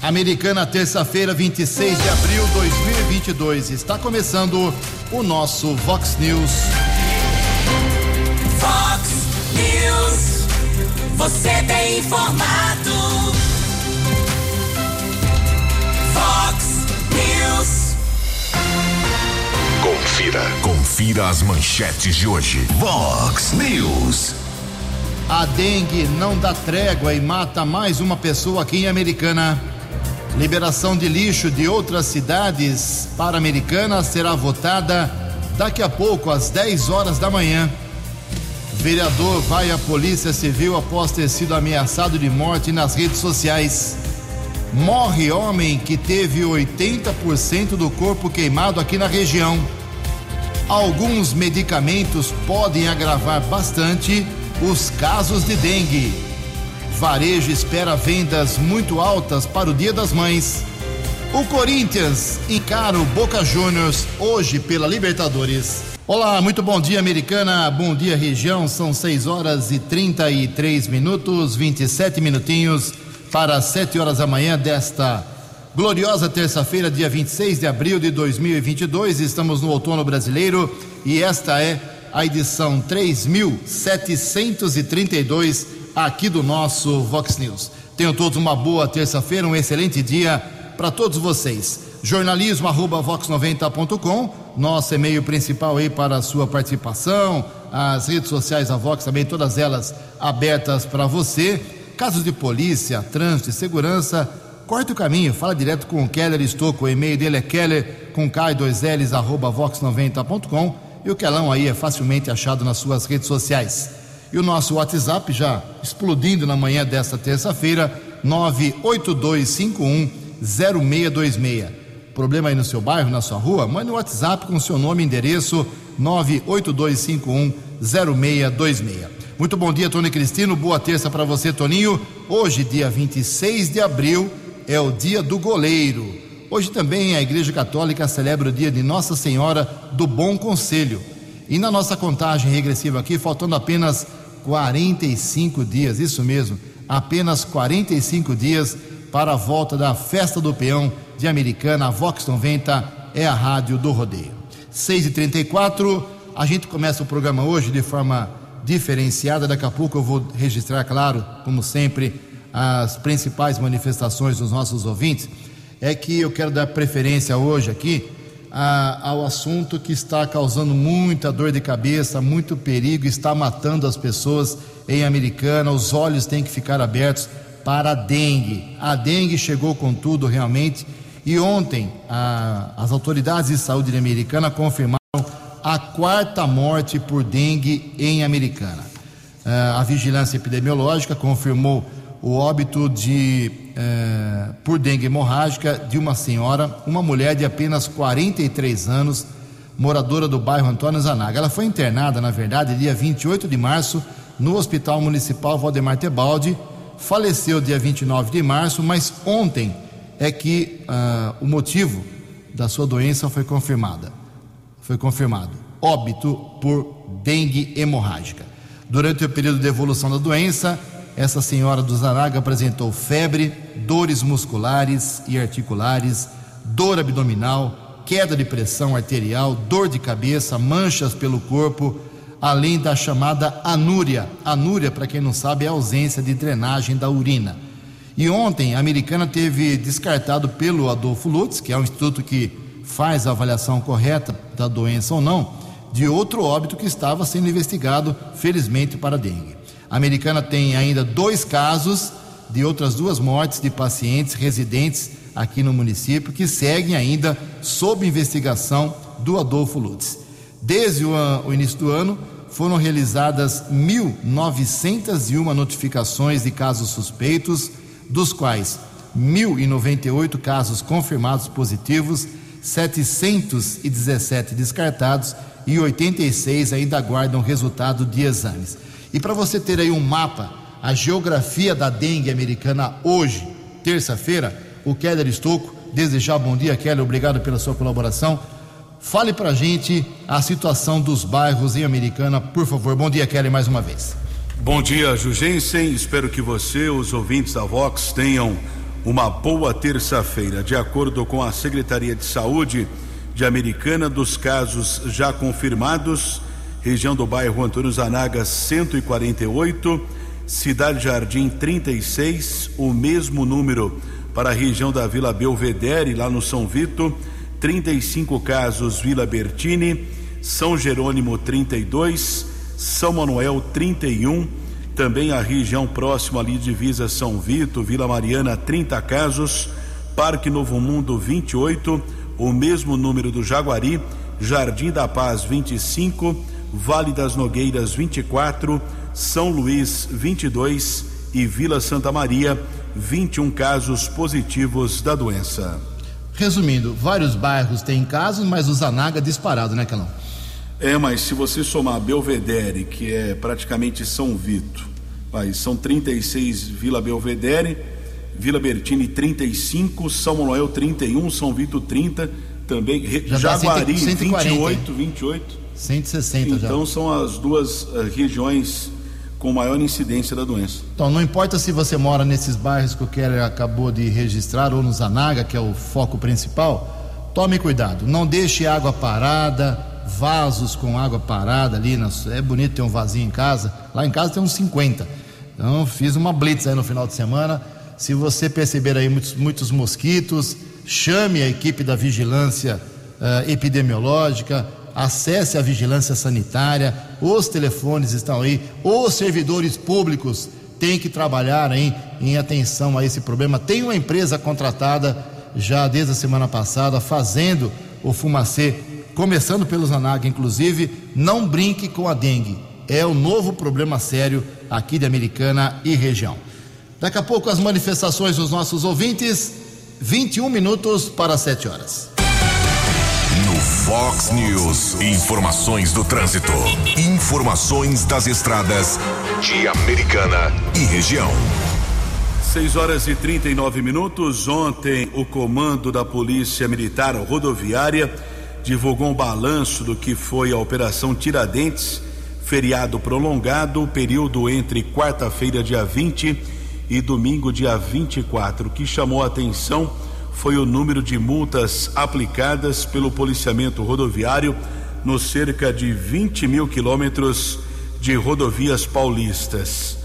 Americana, terça-feira, 26 de abril de 2022. Está começando o nosso Vox News. Vox News. Você tem informado. Vox News. Confira. Confira as manchetes de hoje. Vox News. A dengue não dá trégua e mata mais uma pessoa aqui em Americana. Liberação de lixo de outras cidades para Americana será votada daqui a pouco, às 10 horas da manhã. Vereador vai à Polícia Civil após ter sido ameaçado de morte nas redes sociais. Morre homem que teve 80% do corpo queimado aqui na região. Alguns medicamentos podem agravar bastante os casos de dengue. Varejo espera vendas muito altas para o Dia das Mães. O Corinthians encara o Boca Juniors hoje pela Libertadores. Olá, muito bom dia, americana. Bom dia, região. São 6 horas e 33 minutos, 27 minutinhos para 7 horas da manhã desta gloriosa terça-feira, dia 26 de abril de 2022. Estamos no outono brasileiro e esta é a edição 3732 aqui do nosso Vox News. Tenham todos uma boa terça-feira, um excelente dia para todos vocês. Jornalismo arroba vox90.com, nosso e-mail principal aí para a sua participação, as redes sociais da Vox também, todas elas abertas para você. Casos de polícia, trânsito segurança, corte o caminho, fala direto com o Keller Estocco, o e-mail dele é keller com k2ls arroba vox90.com e o Kelão aí é facilmente achado nas suas redes sociais. E o nosso WhatsApp já explodindo na manhã desta terça-feira, 982510626. Problema aí no seu bairro, na sua rua? Mande um WhatsApp com seu nome e endereço, 982510626. Muito bom dia, Tony Cristino. Boa terça para você, Toninho. Hoje, dia 26 de abril, é o dia do goleiro. Hoje também a Igreja Católica celebra o dia de Nossa Senhora do Bom Conselho. E na nossa contagem regressiva aqui, faltando apenas 45 dias, isso mesmo, apenas 45 dias para a volta da Festa do Peão de Americana, a Vox 90 é a rádio do rodeio. 6h34, a gente começa o programa hoje de forma diferenciada. Daqui a pouco eu vou registrar, claro, como sempre, as principais manifestações dos nossos ouvintes. É que eu quero dar preferência hoje aqui a, ao assunto que está causando muita dor de cabeça, muito perigo, está matando as pessoas em Americana. Os olhos têm que ficar abertos para a dengue. A dengue chegou com tudo realmente. E ontem a, as autoridades de saúde de Americana confirmaram a quarta morte por dengue em Americana. a vigilância epidemiológica confirmou o óbito de eh, por dengue hemorrágica de uma senhora, uma mulher de apenas 43 anos, moradora do bairro Antônio Zanaga. Ela foi internada, na verdade, dia 28 de março, no Hospital Municipal Valdemar Tebaldi, faleceu dia 29 de março, mas ontem é que uh, o motivo da sua doença foi confirmada. Foi confirmado. Óbito por dengue hemorrágica. Durante o período de evolução da doença, essa senhora do Zanaga apresentou febre, dores musculares e articulares, dor abdominal, queda de pressão arterial, dor de cabeça, manchas pelo corpo, além da chamada anúria. Anúria, para quem não sabe, é a ausência de drenagem da urina. E ontem a americana teve descartado pelo Adolfo Lutz, que é um instituto que faz a avaliação correta da doença ou não, de outro óbito que estava sendo investigado, felizmente, para dengue. A americana tem ainda dois casos de outras duas mortes de pacientes residentes aqui no município que seguem ainda sob investigação do Adolfo Lutz. Desde o, o início do ano, foram realizadas 1.901 notificações de casos suspeitos, dos quais 1.098 casos confirmados positivos, 717 descartados e 86 ainda aguardam resultado de exames. E para você ter aí um mapa, a geografia da dengue americana hoje, terça-feira, o Keller Estocco, desejar bom dia, Keller, obrigado pela sua colaboração. Fale para a gente a situação dos bairros em Americana, por favor. Bom dia, Keller, mais uma vez. Bom dia, Jugensen. Espero que você, os ouvintes da Vox, tenham uma boa terça-feira. De acordo com a Secretaria de Saúde de Americana, dos casos já confirmados, região do bairro Antônio Zanaga 148, Cidade Jardim 36, o mesmo número. Para a região da Vila Belvedere, lá no São Vito, 35 casos. Vila Bertini, São Jerônimo 32, São Manuel 31, também a região próxima ali divisa São Vito, Vila Mariana 30 casos, Parque Novo Mundo 28, o mesmo número do Jaguari, Jardim da Paz 25, Vale das Nogueiras 24, São Luís 22 e Vila Santa Maria 21 casos positivos da doença. Resumindo, vários bairros têm casos, mas o Zanaga disparado, né, Calão? É, mas se você somar Belvedere, que é praticamente São Vito, vai, são 36 Vila Belvedere, Vila Bertini 35, São Manuel 31, São Vito 30, também Já Jaguari 140, 28, 28. 160 Então já. são as duas uh, regiões com maior incidência da doença. Então, não importa se você mora nesses bairros que o Keller acabou de registrar ou no Zanaga, que é o foco principal, tome cuidado. Não deixe água parada, vasos com água parada ali. É bonito ter um vasinho em casa. Lá em casa tem uns 50. Então, fiz uma blitz aí no final de semana. Se você perceber aí muitos, muitos mosquitos, chame a equipe da vigilância uh, epidemiológica, acesse a vigilância sanitária, os telefones estão aí, os servidores públicos têm que trabalhar em, em atenção a esse problema. Tem uma empresa contratada já desde a semana passada fazendo o fumacê, começando pelo Zanaga, inclusive. Não brinque com a dengue, é o novo problema sério aqui de Americana e região. Daqui a pouco as manifestações dos nossos ouvintes, 21 minutos para 7 horas. Fox News, informações do trânsito, informações das estradas de Americana e região. 6 horas e 39 minutos. Ontem, o comando da Polícia Militar Rodoviária divulgou um balanço do que foi a Operação Tiradentes, feriado prolongado, período entre quarta-feira, dia 20 e domingo, dia 24. O que chamou a atenção foi o número de multas aplicadas pelo policiamento rodoviário nos cerca de 20 mil quilômetros de rodovias paulistas.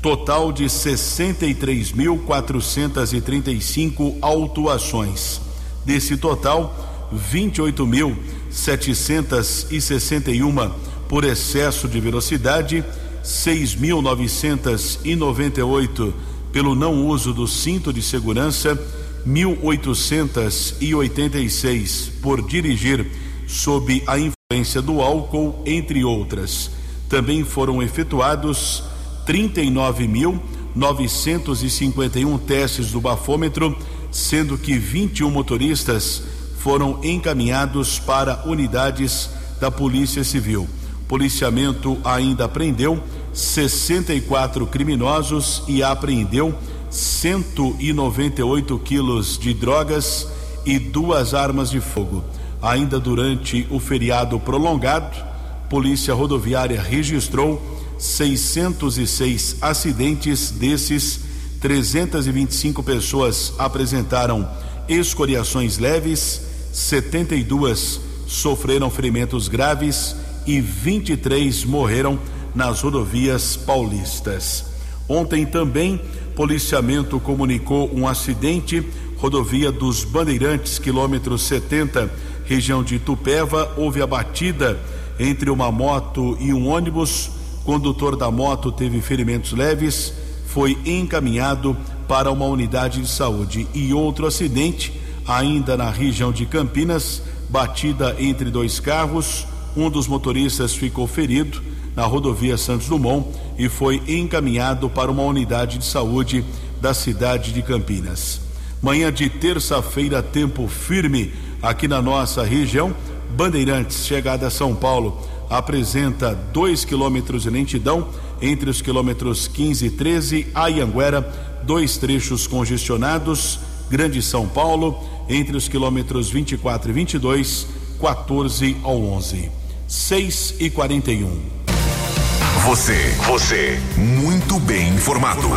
Total de 63.435 autuações. Desse total, 28.761 por excesso de velocidade, 6.998 pelo não uso do cinto de segurança, 1.886 por dirigir sob a influência do álcool, entre outras. Também foram efetuados 39.951 testes do bafômetro, sendo que 21 motoristas foram encaminhados para unidades da Polícia Civil. Policiamento ainda prendeu 64 criminosos e apreendeu 198 quilos de drogas e duas armas de fogo. Ainda durante o feriado prolongado, Polícia Rodoviária registrou 606 acidentes, desses 325 pessoas apresentaram escoriações leves, 72 sofreram ferimentos graves e 23 morreram nas rodovias paulistas. Ontem também, policiamento comunicou um acidente, rodovia dos Bandeirantes, quilômetro 70, região de Tupéva, houve a batida entre uma moto e um ônibus. Condutor da moto teve ferimentos leves, foi encaminhado para uma unidade de saúde. E outro acidente, ainda na região de Campinas, batida entre dois carros. Um dos motoristas ficou ferido na rodovia Santos Dumont e foi encaminhado para uma unidade de saúde da cidade de Campinas. Manhã de terça-feira, tempo firme aqui na nossa região. Bandeirantes, chegada a São Paulo, apresenta 2 quilômetros de lentidão entre os quilômetros 15 e 13. Ayanguera, dois trechos congestionados. Grande São Paulo, entre os quilômetros 24 e 22, 14 ao 11. 6 e 41. Você, você, muito bem informado.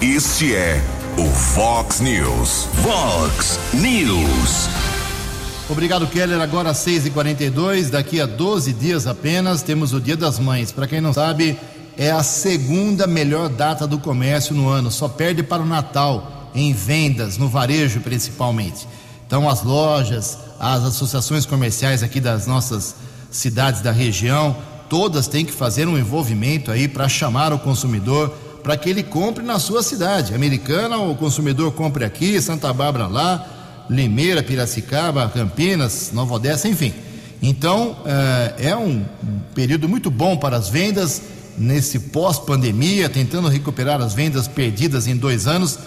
Este é o Fox News. Fox News. Obrigado, Keller. Agora às 6h42, daqui a 12 dias apenas, temos o Dia das Mães. Para quem não sabe, é a segunda melhor data do comércio no ano, só perde para o Natal, em vendas, no varejo principalmente. Então, as lojas, as associações comerciais aqui das nossas cidades da região, todas têm que fazer um envolvimento aí para chamar o consumidor para que ele compre na sua cidade. Americana, o consumidor compre aqui, Santa Bárbara lá, Limeira, Piracicaba, Campinas, Nova Odessa, enfim. Então, é, é um período muito bom para as vendas nesse pós-pandemia, tentando recuperar as vendas perdidas em dois anos.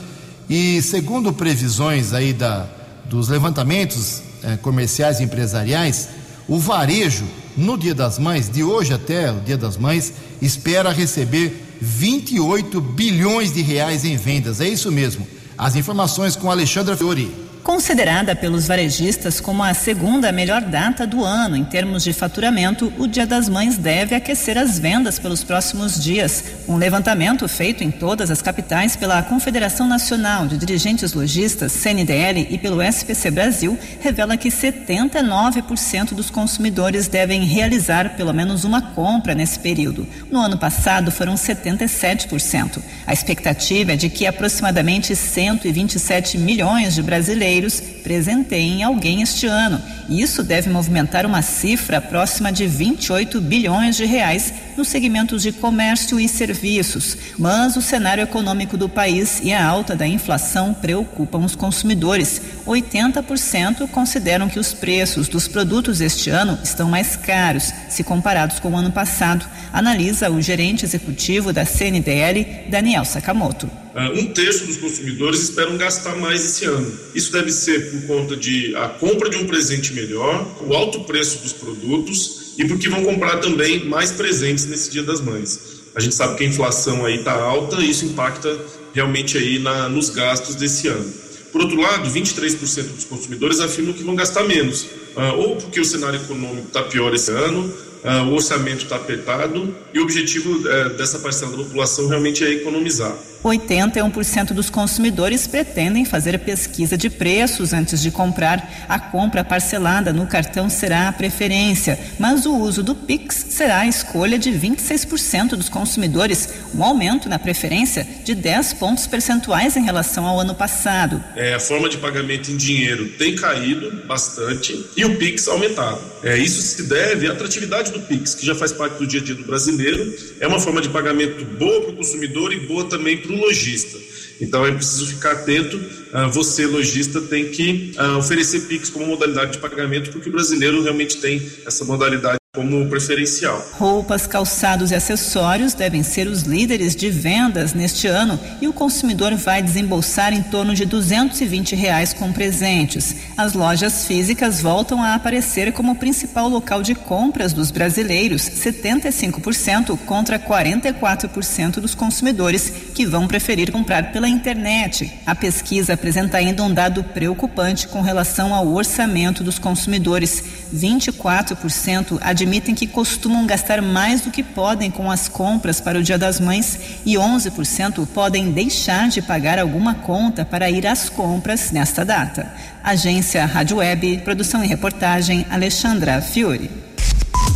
E segundo previsões aí da, dos levantamentos é, comerciais e empresariais, o varejo, no Dia das Mães, de hoje até o Dia das Mães, espera receber 28 bilhões de reais em vendas. É isso mesmo. As informações com Alexandra Fiori. Considerada pelos varejistas como a segunda melhor data do ano em termos de faturamento, o Dia das Mães deve aquecer as vendas pelos próximos dias. Um levantamento feito em todas as capitais pela Confederação Nacional de Dirigentes Logistas, CNDL, e pelo SPC Brasil revela que 79% dos consumidores devem realizar pelo menos uma compra nesse período. No ano passado foram 77%. A expectativa é de que aproximadamente 127 milhões de brasileiros brasileiros presenteiem alguém este ano. E isso deve movimentar uma cifra próxima de 28 bilhões de reais nos segmentos de comércio e serviços. Mas o cenário econômico do país e a alta da inflação preocupam os consumidores. 80% consideram que os preços dos produtos este ano estão mais caros se comparados com o ano passado, analisa o gerente executivo da CNDL, Daniel Sakamoto. Uh, um terço dos consumidores esperam gastar mais esse ano. Isso deve ser por conta de a compra de um presente melhor, o alto preço dos produtos e porque vão comprar também mais presentes nesse Dia das Mães. A gente sabe que a inflação aí está alta e isso impacta realmente aí na, nos gastos desse ano. Por outro lado, 23% dos consumidores afirmam que vão gastar menos, uh, ou porque o cenário econômico está pior esse ano, uh, o orçamento está apertado e o objetivo uh, dessa parcela da população realmente é economizar. 81% dos consumidores pretendem fazer pesquisa de preços antes de comprar. A compra parcelada no cartão será a preferência, mas o uso do Pix será a escolha de 26% dos consumidores, um aumento na preferência de 10 pontos percentuais em relação ao ano passado. É, a forma de pagamento em dinheiro tem caído bastante e o Pix aumentado. É, isso se deve à atratividade do Pix, que já faz parte do dia a dia do brasileiro. É uma forma de pagamento boa para o consumidor e boa também para o lojista. Então é preciso ficar atento. Uh, você, lojista, tem que uh, oferecer Pix como modalidade de pagamento, porque o brasileiro realmente tem essa modalidade como preferencial. Roupas, calçados e acessórios devem ser os líderes de vendas neste ano e o consumidor vai desembolsar em torno de 220 reais com presentes. As lojas físicas voltam a aparecer como principal local de compras dos brasileiros, 75% contra 44% dos consumidores que vão preferir comprar pela internet. A pesquisa apresenta ainda um dado preocupante com relação ao orçamento dos consumidores. 24% admitem admitem que costumam gastar mais do que podem com as compras para o Dia das Mães e 11% podem deixar de pagar alguma conta para ir às compras nesta data. Agência Rádio Web, produção e reportagem Alexandra Fiore.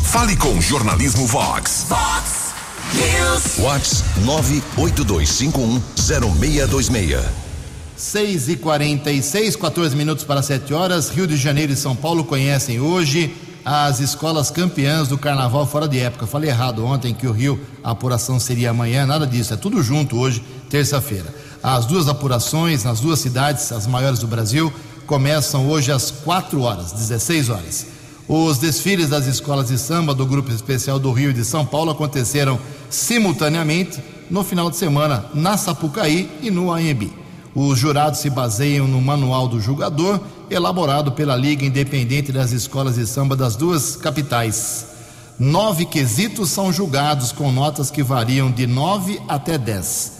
Fale com o Jornalismo Vox. Vox News. Vox 982510626. 6 e 46 14 minutos para 7 horas. Rio de Janeiro e São Paulo conhecem hoje as escolas campeãs do carnaval fora de época. Falei errado ontem que o Rio, a apuração seria amanhã, nada disso, é tudo junto hoje, terça-feira. As duas apurações nas duas cidades, as maiores do Brasil, começam hoje às 4 horas, 16 horas. Os desfiles das escolas de samba do Grupo Especial do Rio e de São Paulo aconteceram simultaneamente no final de semana na Sapucaí e no AMB. Os jurados se baseiam no manual do julgador elaborado pela Liga Independente das Escolas de Samba das duas capitais. Nove quesitos são julgados com notas que variam de 9 até 10,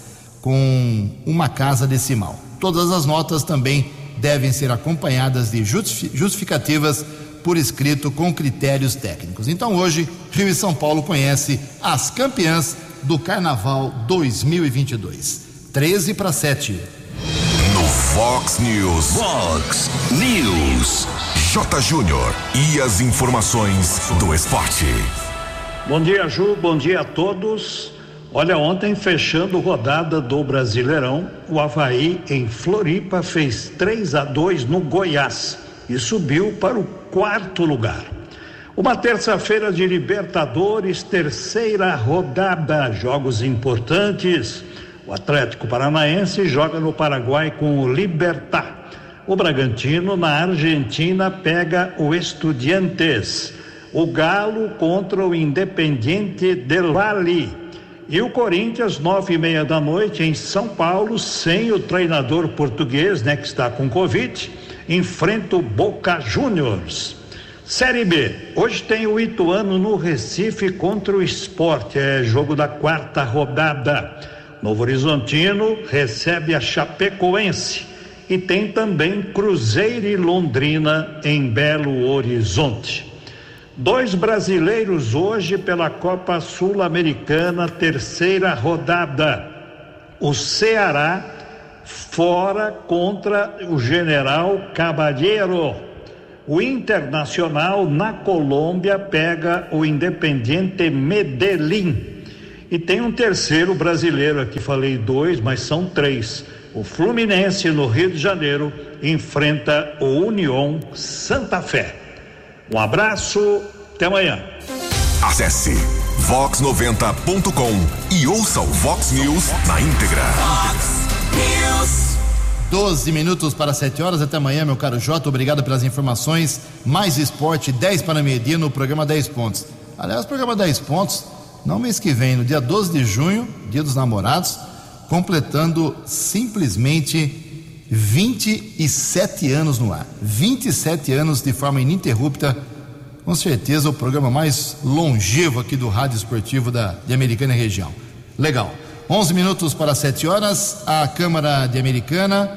com uma casa decimal. Todas as notas também devem ser acompanhadas de justificativas por escrito com critérios técnicos. Então hoje, Rio e São Paulo conhece as campeãs do Carnaval 2022. 13 para 7. Fox News. Fox News. J. Júnior. E as informações do esporte. Bom dia, Ju. Bom dia a todos. Olha, ontem fechando rodada do Brasileirão, o Havaí em Floripa fez 3 a 2 no Goiás e subiu para o quarto lugar. Uma terça-feira de Libertadores, terceira rodada, jogos importantes. O Atlético Paranaense joga no Paraguai com o Libertar. O Bragantino na Argentina pega o Estudiantes. O Galo contra o Independiente del Valle. E o Corinthians, nove e meia da noite, em São Paulo, sem o treinador português, né, que está com Covid, enfrenta o Boca Juniors. Série B, hoje tem o Ituano no Recife contra o Esporte, é jogo da quarta rodada. Novo Horizontino recebe a Chapecoense e tem também Cruzeiro e Londrina em Belo Horizonte. Dois brasileiros hoje pela Copa Sul-Americana, terceira rodada. O Ceará fora contra o General Caballero. O Internacional na Colômbia pega o Independiente Medellín. E tem um terceiro brasileiro aqui, falei dois, mas são três. O Fluminense no Rio de Janeiro enfrenta o União Santa Fé. Um abraço, até amanhã. Acesse vox90.com e ouça o Vox News na íntegra. Fox News. 12 minutos para 7 horas. Até amanhã, meu caro Jota. Obrigado pelas informações. Mais esporte, 10 para meio-dia no programa 10 pontos. Aliás, programa 10 pontos, não mês que vem, no dia 12 de junho, dia dos namorados, completando simplesmente 27 anos no ar. 27 anos de forma ininterrupta. Com certeza o programa mais longevo aqui do Rádio Esportivo da, de Americana e região. Legal. 11 minutos para 7 horas. A Câmara de Americana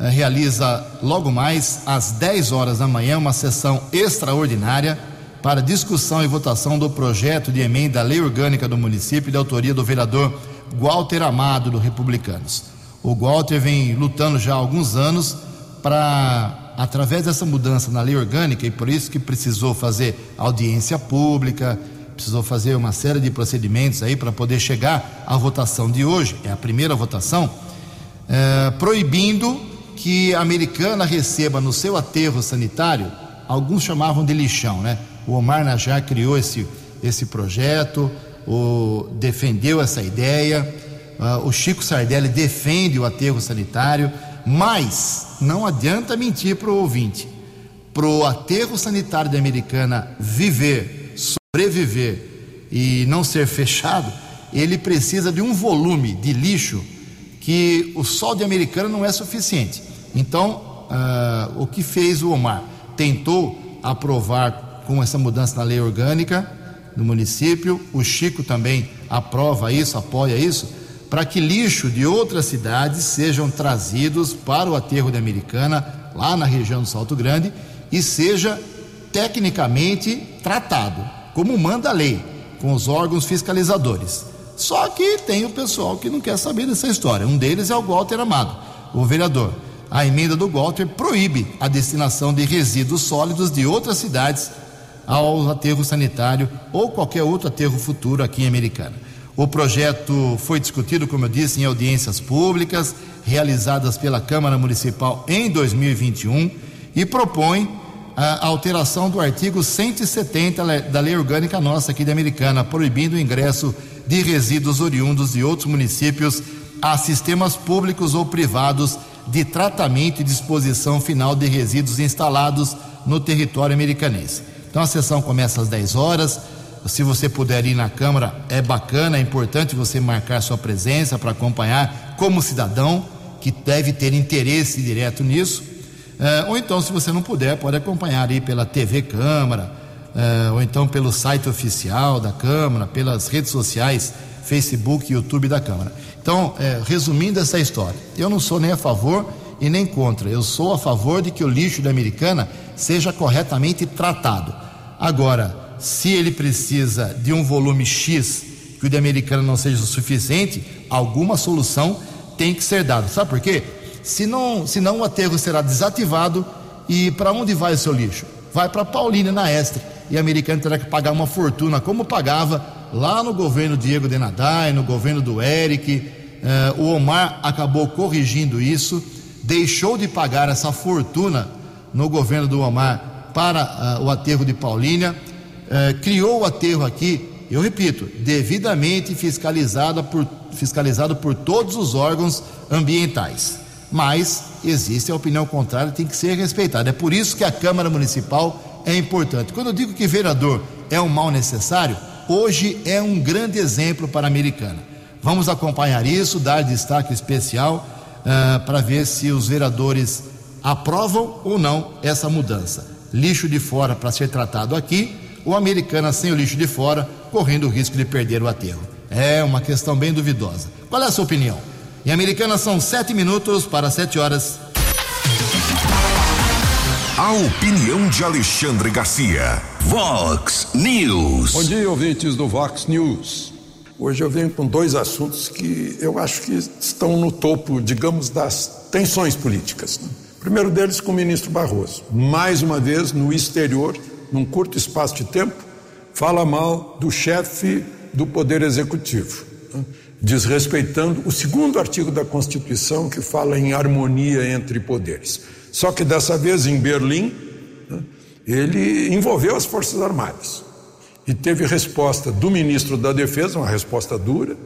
eh, realiza logo mais às 10 horas da manhã uma sessão extraordinária para discussão e votação do projeto de emenda à lei orgânica do município de autoria do vereador Walter Amado do Republicanos. O Walter vem lutando já há alguns anos para através dessa mudança na lei orgânica e por isso que precisou fazer audiência pública, precisou fazer uma série de procedimentos aí para poder chegar à votação de hoje, é a primeira votação, é, proibindo que a americana receba no seu aterro sanitário, alguns chamavam de lixão, né? O Omar Najar criou esse, esse projeto, o, defendeu essa ideia, uh, o Chico Sardelli defende o aterro sanitário, mas não adianta mentir para o ouvinte. Para o aterro sanitário da Americana viver, sobreviver e não ser fechado, ele precisa de um volume de lixo que o sol de Americana não é suficiente. Então, uh, o que fez o Omar? Tentou aprovar com essa mudança na lei orgânica do município, o Chico também aprova isso, apoia isso, para que lixo de outras cidades sejam trazidos para o aterro de Americana, lá na região do Salto Grande, e seja tecnicamente tratado, como manda a lei, com os órgãos fiscalizadores. Só que tem o pessoal que não quer saber dessa história. Um deles é o Walter Amado, o vereador. A emenda do Walter proíbe a destinação de resíduos sólidos de outras cidades ao aterro sanitário ou qualquer outro aterro futuro aqui em Americana. O projeto foi discutido, como eu disse, em audiências públicas realizadas pela Câmara Municipal em 2021 e propõe a alteração do artigo 170 da Lei Orgânica Nossa aqui de Americana, proibindo o ingresso de resíduos oriundos de outros municípios a sistemas públicos ou privados de tratamento e disposição final de resíduos instalados no território americanense. Então a sessão começa às 10 horas. Se você puder ir na Câmara, é bacana, é importante você marcar sua presença para acompanhar como cidadão que deve ter interesse direto nisso. É, ou então, se você não puder, pode acompanhar aí pela TV Câmara, é, ou então pelo site oficial da Câmara, pelas redes sociais, Facebook e YouTube da Câmara. Então, é, resumindo essa história, eu não sou nem a favor e nem contra. Eu sou a favor de que o lixo da Americana seja corretamente tratado. Agora, se ele precisa de um volume X que o de Americana não seja o suficiente, alguma solução tem que ser dada. Sabe por quê? senão, senão o aterro será desativado e para onde vai o seu lixo? Vai para Paulínia, na Estre. E a americana terá que pagar uma fortuna, como pagava lá no governo Diego Denadai, no governo do Eric. Eh, o Omar acabou corrigindo isso, deixou de pagar essa fortuna no governo do Omar para uh, o aterro de Paulínia, uh, criou o aterro aqui, eu repito, devidamente fiscalizado por, fiscalizado por todos os órgãos ambientais. Mas existe a opinião contrária, tem que ser respeitada. É por isso que a Câmara Municipal é importante. Quando eu digo que vereador é um mal necessário, hoje é um grande exemplo para a americana. Vamos acompanhar isso, dar destaque especial uh, para ver se os vereadores aprovam ou não essa mudança. Lixo de fora para ser tratado aqui, ou americana sem o lixo de fora, correndo o risco de perder o aterro. É uma questão bem duvidosa. Qual é a sua opinião? Em Americana são sete minutos para sete horas. A opinião de Alexandre Garcia. Vox News. Bom dia, ouvintes do Vox News. Hoje eu venho com dois assuntos que eu acho que estão no topo, digamos, das tensões políticas. Né? Primeiro deles com o ministro Barroso. Mais uma vez, no exterior, num curto espaço de tempo, fala mal do chefe do Poder Executivo, né? desrespeitando o segundo artigo da Constituição que fala em harmonia entre poderes. Só que dessa vez em Berlim, né? ele envolveu as Forças Armadas e teve resposta do ministro da Defesa, uma resposta dura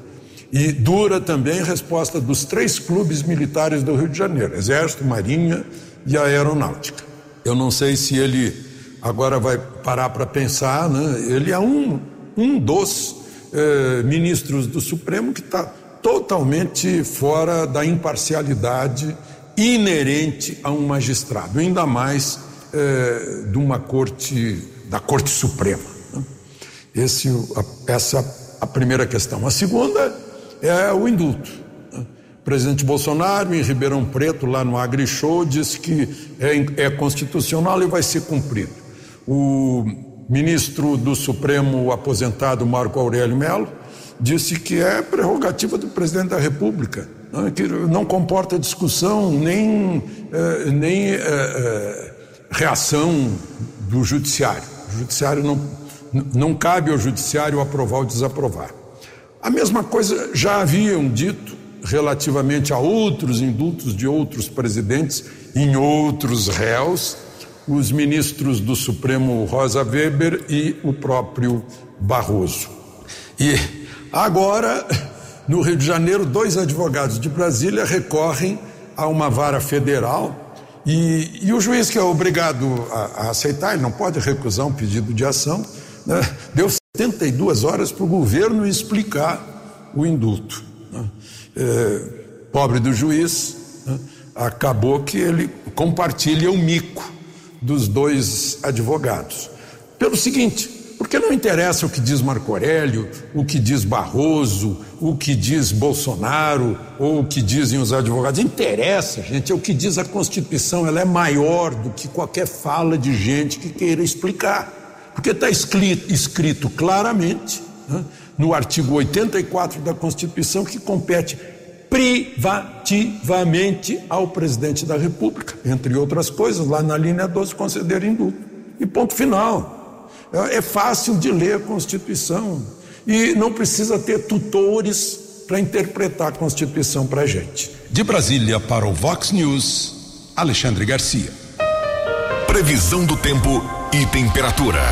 e dura também a resposta dos três clubes militares do Rio de Janeiro: Exército, Marinha e Aeronáutica. Eu não sei se ele agora vai parar para pensar, né? ele é um, um dos eh, ministros do Supremo que está totalmente fora da imparcialidade inerente a um magistrado, ainda mais eh, de uma corte, da Corte Suprema. Né? Esse, a, essa a primeira questão. A segunda é o indulto. O presidente Bolsonaro, em Ribeirão Preto, lá no AgriShow, disse que é, é constitucional e vai ser cumprido. O ministro do Supremo aposentado, Marco Aurélio Melo, disse que é prerrogativa do presidente da República, né, que não comporta discussão nem, eh, nem eh, reação do judiciário. O judiciário não, não cabe ao judiciário aprovar ou desaprovar. A mesma coisa já haviam dito relativamente a outros indultos de outros presidentes em outros réus, os ministros do Supremo Rosa Weber e o próprio Barroso. E agora, no Rio de Janeiro, dois advogados de Brasília recorrem a uma vara federal e, e o juiz que é obrigado a, a, aceitar, ele não pode recusar um pedido de ação, né, deu 72 horas para o governo explicar o indulto. Né? É, pobre do juiz, né? acabou que ele compartilha o mico dos dois advogados. Pelo seguinte, porque não interessa o que diz Marco Aurélio, o que diz Barroso, o que diz Bolsonaro ou o que dizem os advogados. Interessa, gente, é o que diz a Constituição. Ela é maior do que qualquer fala de gente que queira explicar. Porque está escrito, escrito, claramente né, no artigo 84 da Constituição que compete privativamente ao presidente da República, entre outras coisas, lá na linha 12, conceder indulto. E ponto final. É, é fácil de ler a Constituição e não precisa ter tutores para interpretar a Constituição para a gente. De Brasília para o Vox News, Alexandre Garcia. Previsão do tempo e temperatura.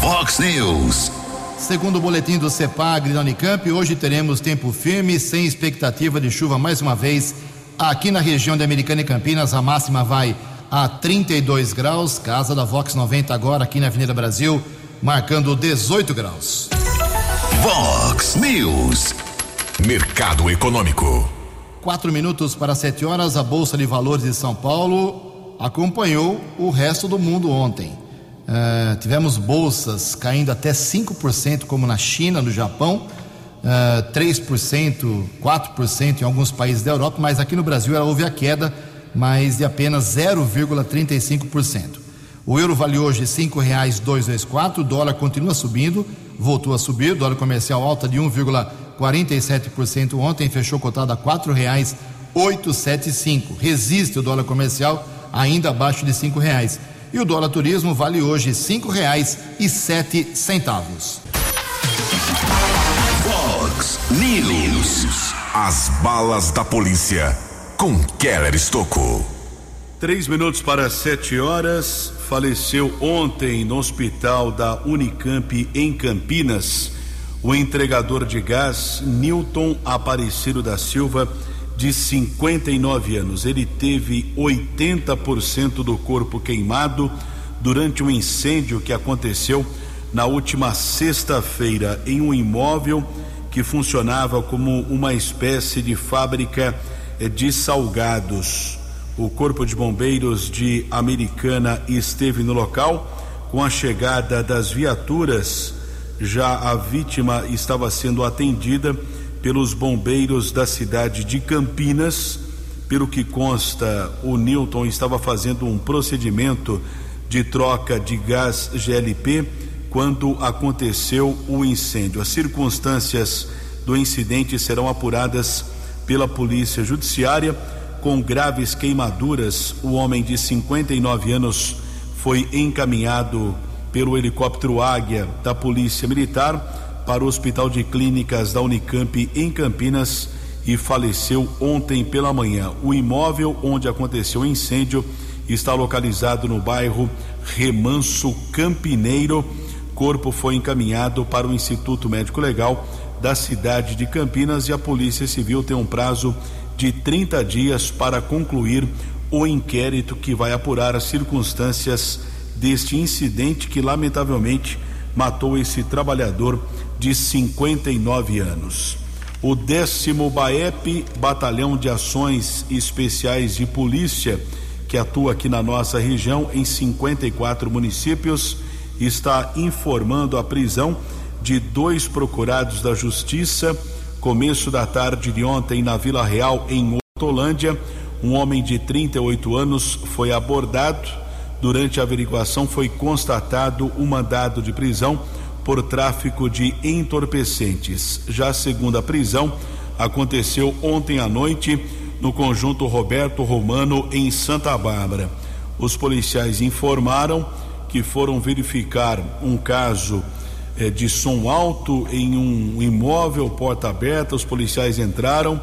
Vox News. Segundo o boletim do CEPAG da Unicamp, hoje teremos tempo firme, sem expectativa de chuva mais uma vez. Aqui na região de Americana e Campinas, a máxima vai a 32 graus. Casa da Vox 90 agora aqui na Avenida Brasil, marcando 18 graus. Vox News. Mercado Econômico. Quatro minutos para sete horas, a Bolsa de Valores de São Paulo acompanhou o resto do mundo ontem. Uh, tivemos bolsas caindo até 5%, como na China, no Japão, uh, 3%, 4% em alguns países da Europa, mas aqui no Brasil houve a queda, mas de apenas 0,35%. O euro vale hoje R$ 5,224, o dólar continua subindo, voltou a subir, o dólar comercial alta de 1,47% ontem, fechou cotado a R$ 875. Resiste o dólar comercial ainda abaixo de cinco reais. E o dólar turismo vale hoje cinco reais e sete centavos. Fox News. As balas da polícia com Keller Estocou. Três minutos para sete horas. Faleceu ontem no hospital da Unicamp em Campinas o entregador de gás Newton Aparecido da Silva, de 59 anos. Ele teve 80% do corpo queimado durante um incêndio que aconteceu na última sexta-feira em um imóvel que funcionava como uma espécie de fábrica eh, de salgados. O Corpo de Bombeiros de Americana esteve no local com a chegada das viaturas já a vítima estava sendo atendida pelos bombeiros da cidade de Campinas. Pelo que consta, o Newton estava fazendo um procedimento de troca de gás GLP quando aconteceu o incêndio. As circunstâncias do incidente serão apuradas pela Polícia Judiciária. Com graves queimaduras, o homem de 59 anos foi encaminhado pelo helicóptero Águia da Polícia Militar para o Hospital de Clínicas da Unicamp em Campinas e faleceu ontem pela manhã. O imóvel onde aconteceu o incêndio está localizado no bairro Remanso Campineiro. Corpo foi encaminhado para o Instituto Médico Legal da cidade de Campinas e a Polícia Civil tem um prazo de 30 dias para concluir o inquérito que vai apurar as circunstâncias deste incidente que lamentavelmente matou esse trabalhador de 59 anos. O décimo BAEP, Batalhão de Ações Especiais de Polícia, que atua aqui na nossa região em 54 municípios, está informando a prisão de dois procurados da Justiça. Começo da tarde de ontem na Vila Real, em Hortolândia, um homem de 38 anos foi abordado Durante a averiguação foi constatado um mandado de prisão por tráfico de entorpecentes. Já a segunda prisão aconteceu ontem à noite no conjunto Roberto Romano em Santa Bárbara. Os policiais informaram que foram verificar um caso eh, de som alto em um imóvel, porta aberta. Os policiais entraram.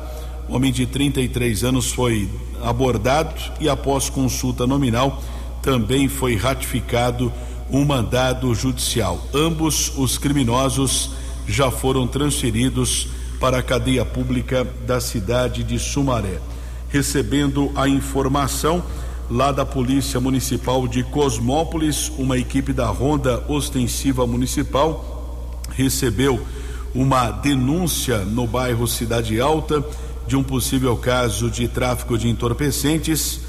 O homem de 33 anos foi abordado e, após consulta nominal, também foi ratificado um mandado judicial. Ambos os criminosos já foram transferidos para a cadeia pública da cidade de Sumaré. Recebendo a informação lá da Polícia Municipal de Cosmópolis, uma equipe da Ronda Ostensiva Municipal recebeu uma denúncia no bairro Cidade Alta de um possível caso de tráfico de entorpecentes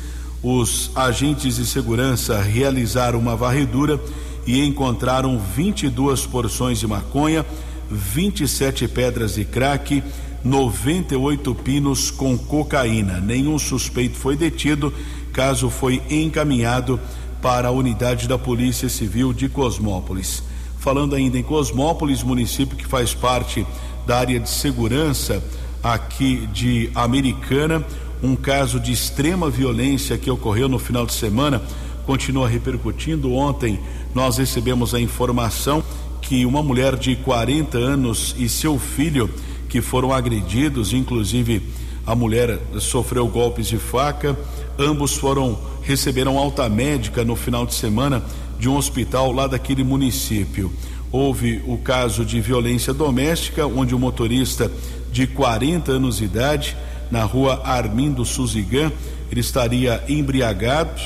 os agentes de segurança realizaram uma varredura e encontraram 22 porções de maconha, 27 pedras de crack, 98 pinos com cocaína. Nenhum suspeito foi detido, caso foi encaminhado para a unidade da Polícia Civil de Cosmópolis. Falando ainda em Cosmópolis, município que faz parte da área de segurança aqui de Americana, um caso de extrema violência que ocorreu no final de semana continua repercutindo. Ontem nós recebemos a informação que uma mulher de 40 anos e seu filho que foram agredidos, inclusive a mulher sofreu golpes de faca, ambos foram receberam alta médica no final de semana de um hospital lá daquele município. Houve o caso de violência doméstica, onde o motorista de 40 anos de idade na rua Armindo Suzigan. Ele estaria embriagado,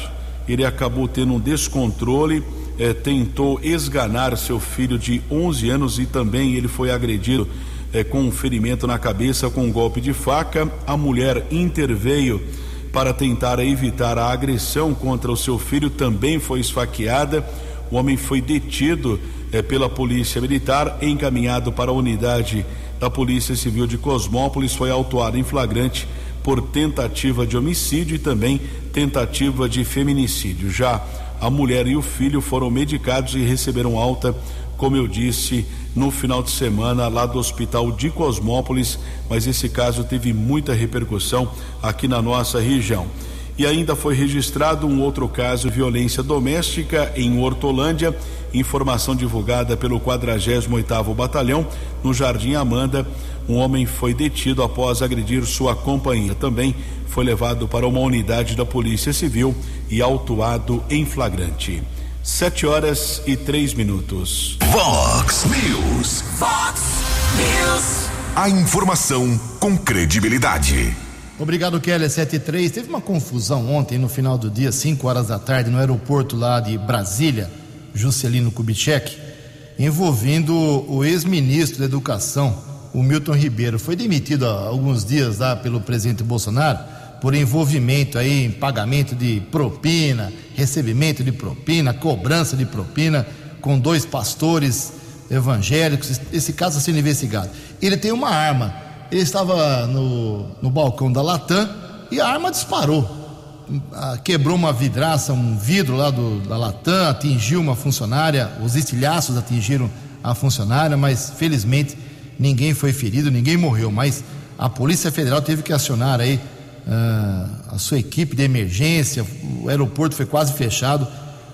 ele acabou tendo um descontrole, eh, tentou esganar seu filho de 11 anos e também ele foi agredido eh, com um ferimento na cabeça com um golpe de faca. A mulher interveio para tentar evitar a agressão contra o seu filho, também foi esfaqueada. O homem foi detido eh, pela polícia militar, encaminhado para a unidade da Polícia Civil de Cosmópolis foi autuado em flagrante por tentativa de homicídio e também tentativa de feminicídio. Já a mulher e o filho foram medicados e receberam alta, como eu disse, no final de semana lá do Hospital de Cosmópolis, mas esse caso teve muita repercussão aqui na nossa região. E ainda foi registrado um outro caso de violência doméstica em Hortolândia, informação divulgada pelo 48º Batalhão no Jardim Amanda. Um homem foi detido após agredir sua companhia. Também foi levado para uma unidade da Polícia Civil e autuado em flagrante. Sete horas e três minutos. Vox News. Vox News. A informação com credibilidade. Obrigado, Kelly. 73. Teve uma confusão ontem, no final do dia, 5 horas da tarde, no aeroporto lá de Brasília, Juscelino Kubitschek, envolvendo o ex-ministro da Educação, o Milton Ribeiro. Foi demitido há alguns dias lá pelo presidente Bolsonaro por envolvimento aí em pagamento de propina, recebimento de propina, cobrança de propina com dois pastores evangélicos. Esse caso está sendo investigado. Ele tem uma arma ele estava no, no balcão da Latam e a arma disparou. Ah, quebrou uma vidraça, um vidro lá do, da Latam, atingiu uma funcionária, os estilhaços atingiram a funcionária, mas felizmente ninguém foi ferido, ninguém morreu. Mas a Polícia Federal teve que acionar aí uh, a sua equipe de emergência, o aeroporto foi quase fechado.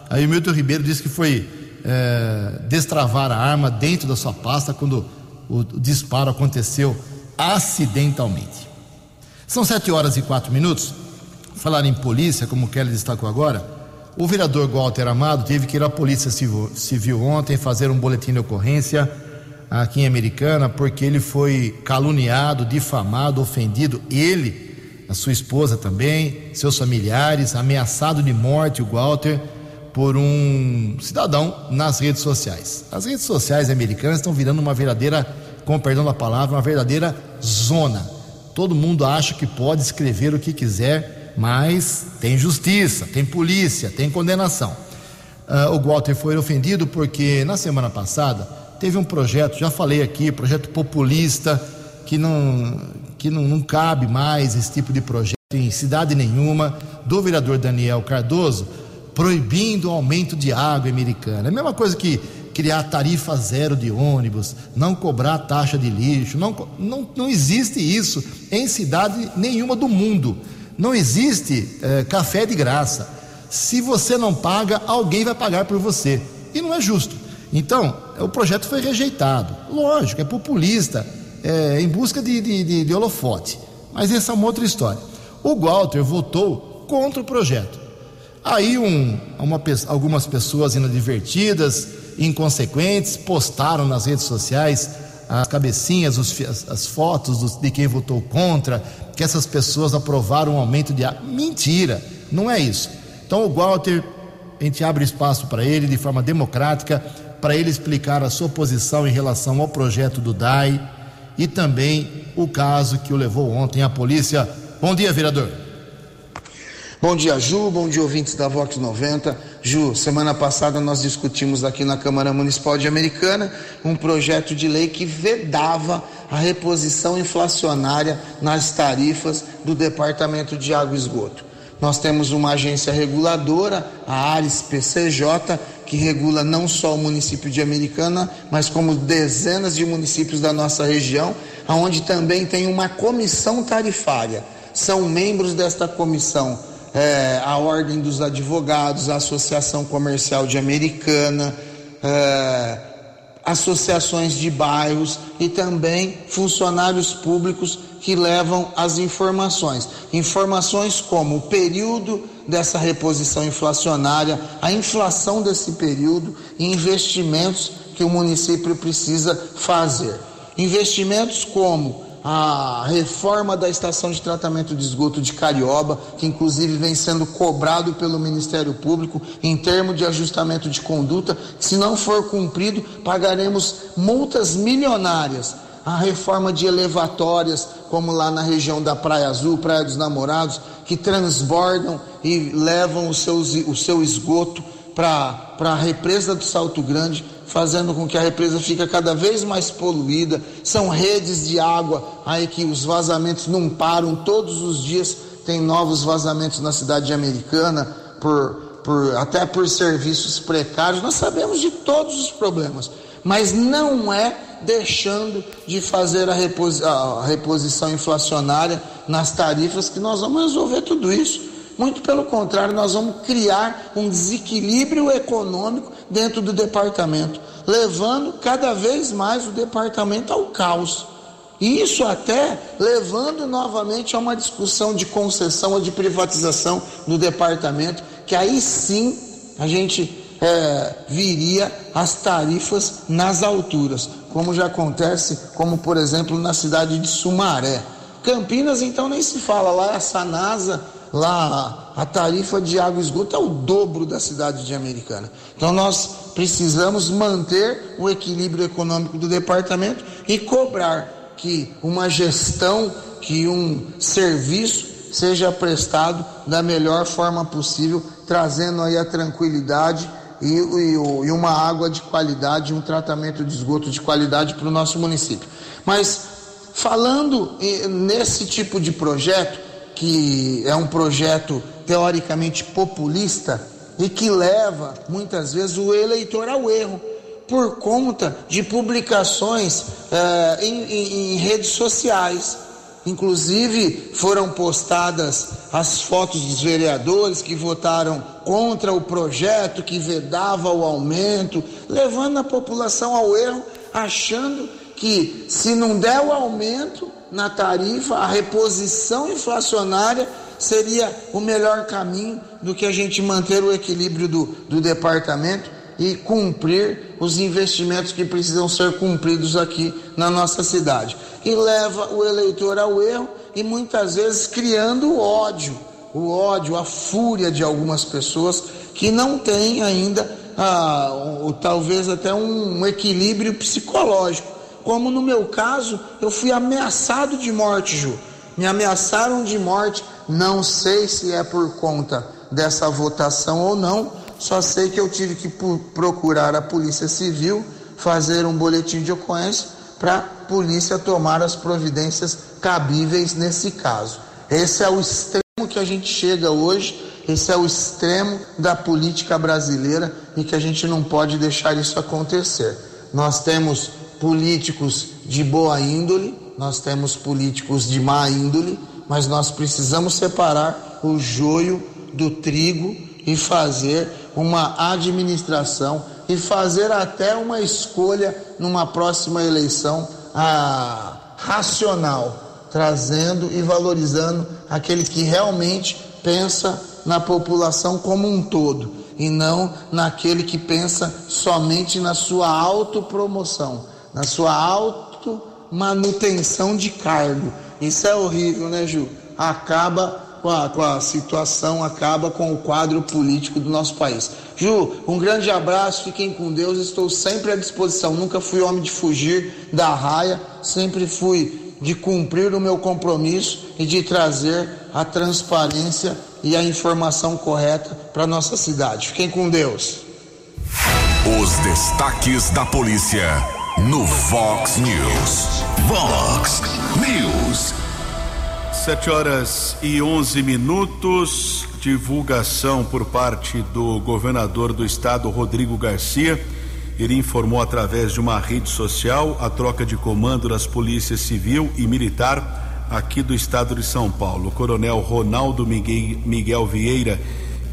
Aí o Milton Ribeiro disse que foi uh, destravar a arma dentro da sua pasta quando o, o disparo aconteceu acidentalmente. São sete horas e quatro minutos. Falar em polícia, como o Kelly destacou agora, o vereador Walter Amado teve que ir à Polícia Civil, Civil ontem fazer um boletim de ocorrência aqui em Americana, porque ele foi caluniado, difamado, ofendido, ele, a sua esposa também, seus familiares, ameaçado de morte, o Walter, por um cidadão nas redes sociais. As redes sociais americanas estão virando uma verdadeira com perdão da palavra, uma verdadeira zona. Todo mundo acha que pode escrever o que quiser, mas tem justiça, tem polícia, tem condenação. Uh, o Walter foi ofendido porque na semana passada teve um projeto, já falei aqui, projeto populista, que não, que não, não cabe mais esse tipo de projeto em cidade nenhuma, do vereador Daniel Cardoso, proibindo o aumento de água americana. É a mesma coisa que criar tarifa zero de ônibus, não cobrar taxa de lixo, não, não, não existe isso em cidade nenhuma do mundo. Não existe é, café de graça. Se você não paga, alguém vai pagar por você. E não é justo. Então, o projeto foi rejeitado. Lógico, é populista, é, em busca de, de, de, de holofote. Mas essa é uma outra história. O Walter votou contra o projeto. Aí um, uma, algumas pessoas inadvertidas inconsequentes postaram nas redes sociais as cabecinhas, os, as, as, fotos dos, de quem votou contra, que essas pessoas aprovaram um aumento de. Mentira, não é isso. Então o Walter, a gente abre espaço para ele de forma democrática, para ele explicar a sua posição em relação ao projeto do DAI e também o caso que o levou ontem à polícia. Bom dia, vereador. Bom dia, Ju. Bom dia, ouvintes da Vox 90. Ju, semana passada nós discutimos aqui na Câmara Municipal de Americana um projeto de lei que vedava a reposição inflacionária nas tarifas do Departamento de Água e Esgoto. Nós temos uma agência reguladora, a Ares PCJ, que regula não só o município de Americana, mas como dezenas de municípios da nossa região, onde também tem uma comissão tarifária. São membros desta comissão é, a Ordem dos Advogados, a Associação Comercial de Americana, é, associações de bairros e também funcionários públicos que levam as informações. Informações como o período dessa reposição inflacionária, a inflação desse período e investimentos que o município precisa fazer. Investimentos como a reforma da estação de tratamento de esgoto de Carioba, que inclusive vem sendo cobrado pelo Ministério Público em termos de ajustamento de conduta. Se não for cumprido, pagaremos multas milionárias. A reforma de elevatórias, como lá na região da Praia Azul, Praia dos Namorados, que transbordam e levam o seu, o seu esgoto para a represa do Salto Grande, fazendo com que a represa fique cada vez mais poluída. São redes de água aí que os vazamentos não param, todos os dias tem novos vazamentos na cidade americana, por, por, até por serviços precários. Nós sabemos de todos os problemas, mas não é deixando de fazer a, reposi a reposição inflacionária nas tarifas que nós vamos resolver tudo isso. Muito pelo contrário, nós vamos criar um desequilíbrio econômico dentro do departamento, levando cada vez mais o departamento ao caos. E isso até levando novamente a uma discussão de concessão ou de privatização do departamento, que aí sim a gente é, viria as tarifas nas alturas, como já acontece, como por exemplo na cidade de Sumaré. Campinas, então, nem se fala, lá a Sanasa Lá a tarifa de água e esgoto é o dobro da cidade de Americana. Então nós precisamos manter o equilíbrio econômico do departamento e cobrar que uma gestão, que um serviço seja prestado da melhor forma possível, trazendo aí a tranquilidade e, e, e uma água de qualidade, um tratamento de esgoto de qualidade para o nosso município. Mas falando nesse tipo de projeto, que é um projeto teoricamente populista e que leva muitas vezes o eleitor ao erro por conta de publicações eh, em, em, em redes sociais. Inclusive foram postadas as fotos dos vereadores que votaram contra o projeto que vedava o aumento, levando a população ao erro, achando que se não der o aumento, na tarifa, a reposição inflacionária seria o melhor caminho do que a gente manter o equilíbrio do, do departamento e cumprir os investimentos que precisam ser cumpridos aqui na nossa cidade. E leva o eleitor ao erro e muitas vezes criando ódio, o ódio, a fúria de algumas pessoas que não têm ainda, ah, ou, talvez até um, um equilíbrio psicológico como no meu caso, eu fui ameaçado de morte, Ju. Me ameaçaram de morte, não sei se é por conta dessa votação ou não, só sei que eu tive que procurar a Polícia Civil, fazer um boletim de ocorrência para a polícia tomar as providências cabíveis nesse caso. Esse é o extremo que a gente chega hoje, esse é o extremo da política brasileira e que a gente não pode deixar isso acontecer. Nós temos políticos de boa índole, nós temos políticos de má índole, mas nós precisamos separar o joio do trigo e fazer uma administração e fazer até uma escolha numa próxima eleição ah, racional, trazendo e valorizando aquele que realmente pensa na população como um todo e não naquele que pensa somente na sua autopromoção na sua auto-manutenção de cargo. Isso é horrível, né, Ju? Acaba com a, com a situação, acaba com o quadro político do nosso país. Ju, um grande abraço, fiquem com Deus, estou sempre à disposição. Nunca fui homem de fugir da raia, sempre fui de cumprir o meu compromisso e de trazer a transparência e a informação correta para nossa cidade. Fiquem com Deus. Os destaques da polícia no Fox News. Fox News. Sete horas e onze minutos. Divulgação por parte do governador do estado, Rodrigo Garcia. Ele informou através de uma rede social a troca de comando das polícias civil e militar aqui do estado de São Paulo. O coronel Ronaldo Miguel, Miguel Vieira,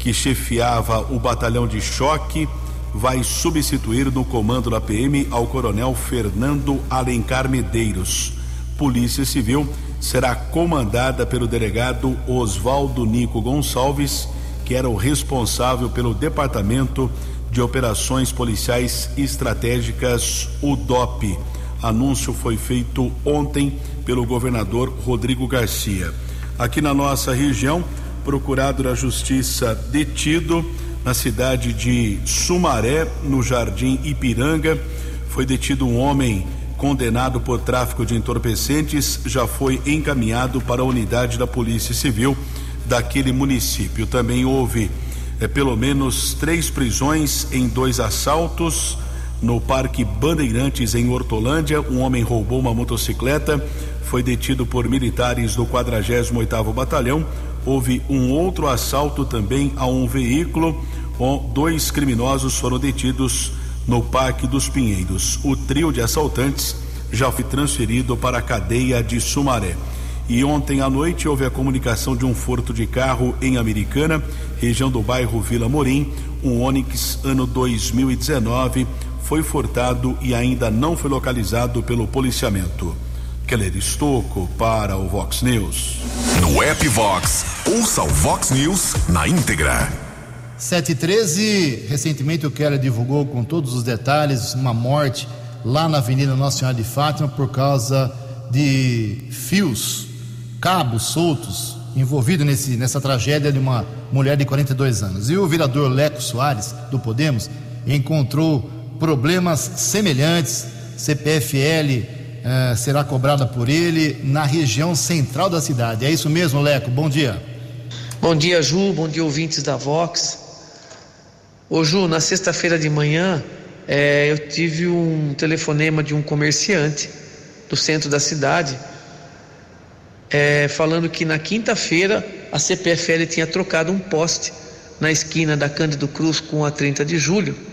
que chefiava o batalhão de choque vai substituir no comando da PM ao coronel Fernando Alencar Medeiros. Polícia Civil será comandada pelo delegado Oswaldo Nico Gonçalves, que era o responsável pelo Departamento de Operações Policiais Estratégicas, o DOP. Anúncio foi feito ontem pelo governador Rodrigo Garcia. Aqui na nossa região, procurado da Justiça detido na cidade de Sumaré, no Jardim Ipiranga. Foi detido um homem condenado por tráfico de entorpecentes, já foi encaminhado para a unidade da Polícia Civil daquele município. Também houve é, pelo menos três prisões em dois assaltos no Parque Bandeirantes em Hortolândia. Um homem roubou uma motocicleta, foi detido por militares do 48º Batalhão. Houve um outro assalto também a um veículo. Dois criminosos foram detidos no Parque dos Pinheiros. O trio de assaltantes já foi transferido para a cadeia de Sumaré. E ontem à noite houve a comunicação de um furto de carro em Americana, região do bairro Vila Morim. Um Onix ano 2019 foi furtado e ainda não foi localizado pelo policiamento. Keller Estocco para o Vox News. No app Vox, ouça o Vox News na íntegra. 713, recentemente o Keller divulgou com todos os detalhes uma morte lá na Avenida Nossa Senhora de Fátima por causa de fios, cabos soltos envolvido nesse, nessa tragédia de uma mulher de 42 anos. E o vereador Leco Soares, do Podemos, encontrou problemas semelhantes. CPFL eh, será cobrada por ele na região central da cidade. É isso mesmo, Leco? Bom dia. Bom dia, Ju. Bom dia, ouvintes da Vox. Ô, Ju, na sexta-feira de manhã, eh, eu tive um telefonema de um comerciante do centro da cidade, eh, falando que na quinta-feira a CPFL tinha trocado um poste na esquina da Cândido Cruz com a 30 de julho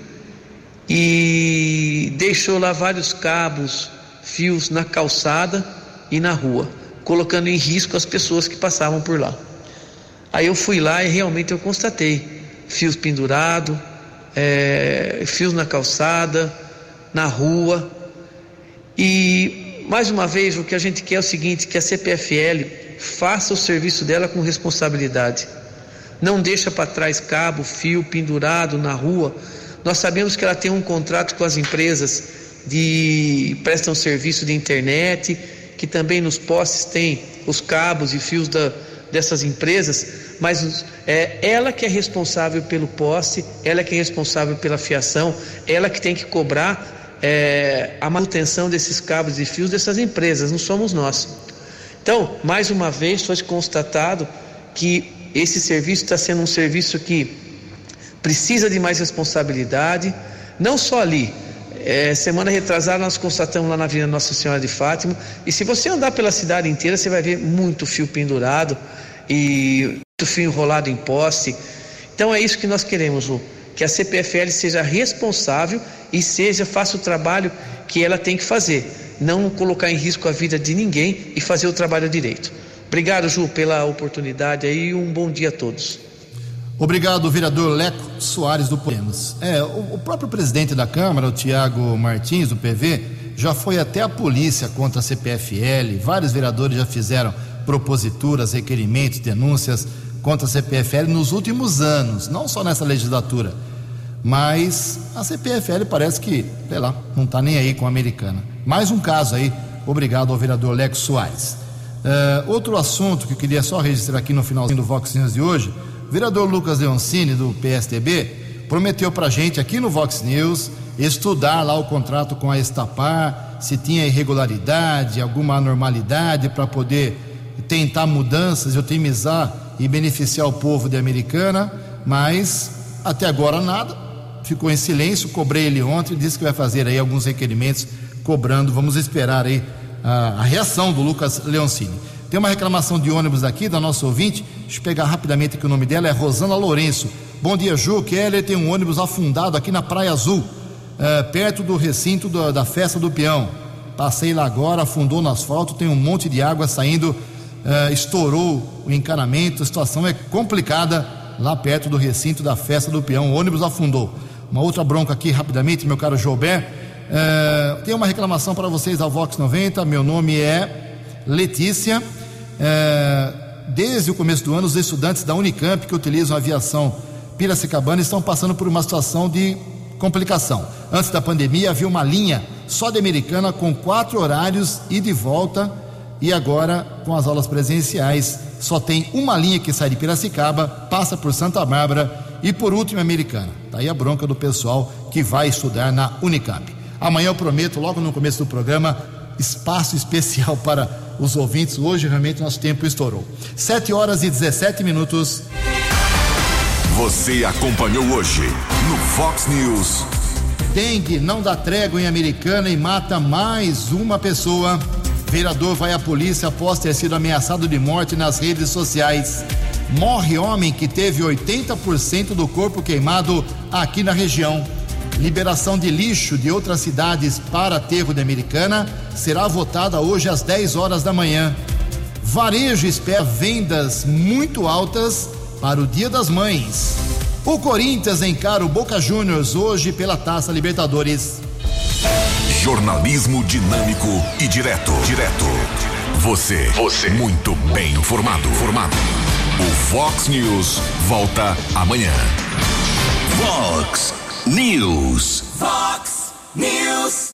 e deixou lá vários cabos, fios na calçada e na rua, colocando em risco as pessoas que passavam por lá. Aí eu fui lá e realmente eu constatei fios pendurados, é, fios na calçada, na rua. E mais uma vez o que a gente quer é o seguinte, que a CPFL faça o serviço dela com responsabilidade. Não deixa para trás cabo, fio pendurado na rua nós sabemos que ela tem um contrato com as empresas de prestam serviço de internet, que também nos postes tem os cabos e fios da, dessas empresas, mas é ela que é responsável pelo poste, ela que é responsável pela fiação, ela que tem que cobrar é, a manutenção desses cabos e fios dessas empresas, não somos nós. Então, mais uma vez foi constatado que esse serviço está sendo um serviço que precisa de mais responsabilidade, não só ali. É, semana retrasada nós constatamos lá na Avenida Nossa Senhora de Fátima, e se você andar pela cidade inteira, você vai ver muito fio pendurado e muito fio enrolado em poste. Então é isso que nós queremos, Lu, que a CPFL seja responsável e seja faça o trabalho que ela tem que fazer, não colocar em risco a vida de ninguém e fazer o trabalho direito. Obrigado, Ju, pela oportunidade aí e um bom dia a todos. Obrigado, vereador Leco Soares do Podemos. É, o, o, próprio presidente da Câmara, o Tiago Martins, do PV, já foi até a polícia contra a CPFL. Vários vereadores já fizeram proposituras, requerimentos, denúncias contra a CPFL nos últimos anos, não só nessa legislatura. Mas a CPFL parece que, sei lá, não está nem aí com a americana. Mais um caso aí. Obrigado ao vereador Leco Soares. Uh, outro assunto que eu queria só registrar aqui no finalzinho do Vox News de hoje o vereador Lucas Leoncini, do PSDB, prometeu para a gente aqui no Vox News estudar lá o contrato com a Estapar, se tinha irregularidade, alguma anormalidade para poder tentar mudanças e otimizar e beneficiar o povo de Americana, mas até agora nada, ficou em silêncio, cobrei ele ontem, disse que vai fazer aí alguns requerimentos cobrando, vamos esperar aí a, a reação do Lucas Leoncini. Tem uma reclamação de ônibus aqui da nossa ouvinte. Deixa eu pegar rapidamente que o nome dela é Rosana Lourenço. Bom dia, Ju. Keller tem um ônibus afundado aqui na Praia Azul, é, perto do recinto do, da festa do peão. Passei lá agora, afundou no asfalto, tem um monte de água saindo, é, estourou o encanamento. A situação é complicada lá perto do recinto da festa do peão. O ônibus afundou. Uma outra bronca aqui, rapidamente, meu caro Joubert. É, tem uma reclamação para vocês da Vox 90. Meu nome é Letícia. É, desde o começo do ano, os estudantes da Unicamp que utilizam a aviação Piracicabana estão passando por uma situação de complicação. Antes da pandemia, havia uma linha só de americana com quatro horários e de volta, e agora, com as aulas presenciais, só tem uma linha que sai de Piracicaba, passa por Santa Bárbara e, por último, americana. Daí tá a bronca do pessoal que vai estudar na Unicamp. Amanhã eu prometo, logo no começo do programa, espaço especial para os ouvintes. Hoje realmente nosso tempo estourou. 7 horas e 17 minutos. Você acompanhou hoje no Fox News. Dengue não dá trégua em Americana e mata mais uma pessoa. Vereador vai à polícia após ter sido ameaçado de morte nas redes sociais. Morre homem que teve 80% do corpo queimado aqui na região. Liberação de lixo de outras cidades para aterro de Americana será votada hoje às 10 horas da manhã. Varejo espera vendas muito altas para o Dia das Mães. O Corinthians encara o Boca Juniors hoje pela Taça Libertadores. Jornalismo dinâmico e direto. Direto. Você. Você. Muito bem informado. Formado. O Fox News volta amanhã. Fox News. Fox News.